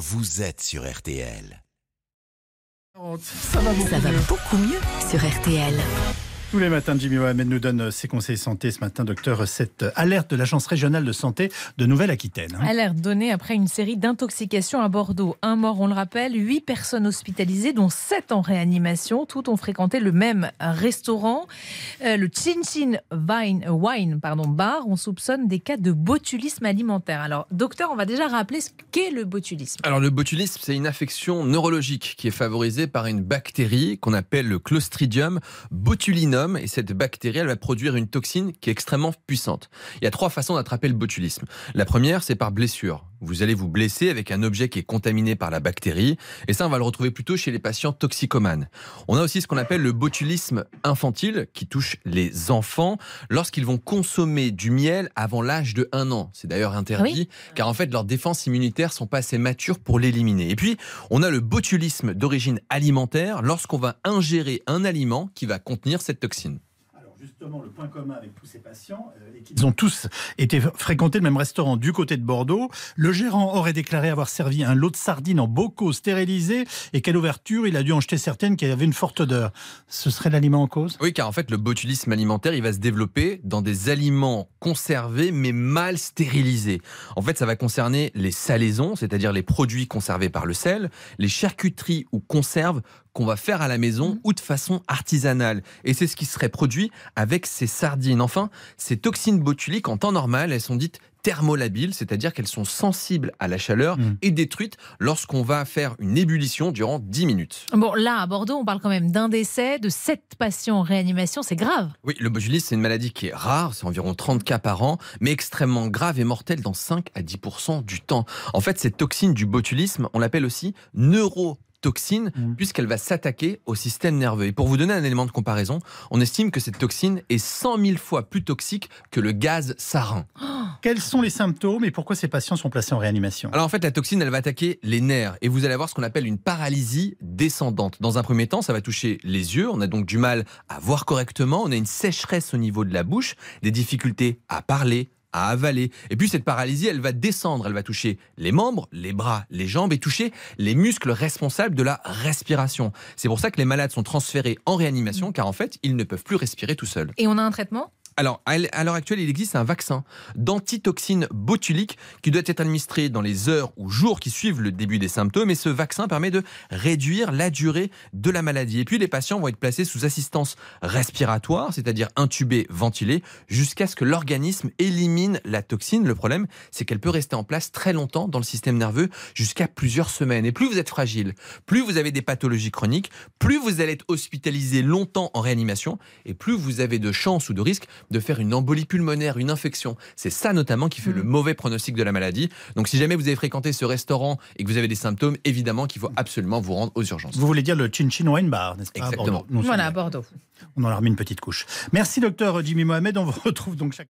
vous êtes sur RTL. Ça va beaucoup beaucoup mieux sur RTL. Tous les matins, Jimmy Mohamed nous donne ses conseils santé. Ce matin, docteur, cette alerte de l'Agence régionale de santé de Nouvelle-Aquitaine. Alerte donnée après une série d'intoxications à Bordeaux. Un mort, on le rappelle, huit personnes hospitalisées, dont sept en réanimation. Toutes ont fréquenté le même restaurant, euh, le Chin Chin Wine, Wine pardon, Bar. On soupçonne des cas de botulisme alimentaire. Alors, docteur, on va déjà rappeler ce qu'est le botulisme. Alors le botulisme, c'est une affection neurologique qui est favorisée par une bactérie qu'on appelle le Clostridium botulinum. Et cette bactérie, elle va produire une toxine qui est extrêmement puissante. Il y a trois façons d'attraper le botulisme. La première, c'est par blessure. Vous allez vous blesser avec un objet qui est contaminé par la bactérie. Et ça, on va le retrouver plutôt chez les patients toxicomanes. On a aussi ce qu'on appelle le botulisme infantile qui touche les enfants lorsqu'ils vont consommer du miel avant l'âge de 1 an. C'est d'ailleurs interdit car en fait leurs défenses immunitaires sont pas assez matures pour l'éliminer. Et puis on a le botulisme d'origine alimentaire lorsqu'on va ingérer un aliment qui va contenir cette toxine. Alors justement, le point commun avec tous ces patients, euh, est qu'ils ont tous été fréquentés le même restaurant du côté de Bordeaux. Le gérant aurait déclaré avoir servi un lot de sardines en bocaux stérilisés et qu'à l'ouverture, il a dû en jeter certaines qui avaient une forte odeur. Ce serait l'aliment en cause? Oui, car en fait, le botulisme alimentaire, il va se développer dans des aliments conservés mais mal stérilisés. En fait, ça va concerner les salaisons, c'est-à-dire les produits conservés par le sel, les charcuteries ou conserves qu'on va faire à la maison ou de façon artisanale. Et c'est ce qui serait produit avec ces sardines. Enfin, ces toxines botuliques, en temps normal, elles sont dites thermolabiles, c'est-à-dire qu'elles sont sensibles à la chaleur Mm. et détruites lorsqu'on va faire une ébullition durant 10 minutes. Bon, là, à Bordeaux, on parle quand même d'un décès, de sept patients en réanimation. C'est grave. Oui, le botulisme, c'est une maladie qui est rare, c'est environ 30 cas par an, mais extrêmement grave et mortelle dans 5 à 10 du temps. En fait, cette toxine du botulisme, on l'appelle aussi neurotoxine, Mm. puisqu'elle va s'attaquer au système nerveux. Et pour vous donner un élément de comparaison, on estime que cette toxine est 100 000 fois plus toxique que le gaz sarin. Quels sont les symptômes et pourquoi ces patients sont placés en réanimation? Alors en fait, la toxine, elle va attaquer les nerfs et vous allez avoir ce qu'on appelle une paralysie descendante. Dans un premier temps, ça va toucher les yeux. On a donc du mal à voir correctement. On a une sécheresse au niveau de la bouche, des difficultés à parler à avaler. Et puis cette paralysie, elle va descendre, elle va toucher les membres, les bras, les jambes et toucher les muscles responsables de la respiration. C'est pour ça que les malades sont transférés en réanimation car en fait, ils ne peuvent plus respirer tout seuls. Et on a un traitement? Alors, à l'heure actuelle, il existe un vaccin d'antitoxine botulique qui doit être administré dans les heures ou jours qui suivent le début des symptômes. Et ce vaccin permet de réduire la durée de la maladie. Et puis, les patients vont être placés sous assistance respiratoire, c'est-à-dire intubés, ventilés, jusqu'à ce que l'organisme élimine la toxine. Le problème, c'est qu'elle peut rester en place très longtemps dans le système nerveux, jusqu'à plusieurs semaines. Et plus vous êtes fragile, plus vous avez des pathologies chroniques, plus vous allez être hospitalisé longtemps en réanimation, et plus vous avez de chances ou de risques de faire une embolie pulmonaire, une infection. C'est ça notamment qui fait le mauvais pronostic de la maladie. Donc si jamais vous avez fréquenté ce restaurant et que vous avez des symptômes, évidemment qu'il faut absolument vous rendre aux urgences. Vous voulez dire le Chin Chin Wine Bar, n'est-ce pas à Exactement. Bordeaux Nous sommes Voilà, à. Bordeaux. On en a remis une petite couche. Merci docteur Jimmy Mohamed. On vous retrouve donc chaque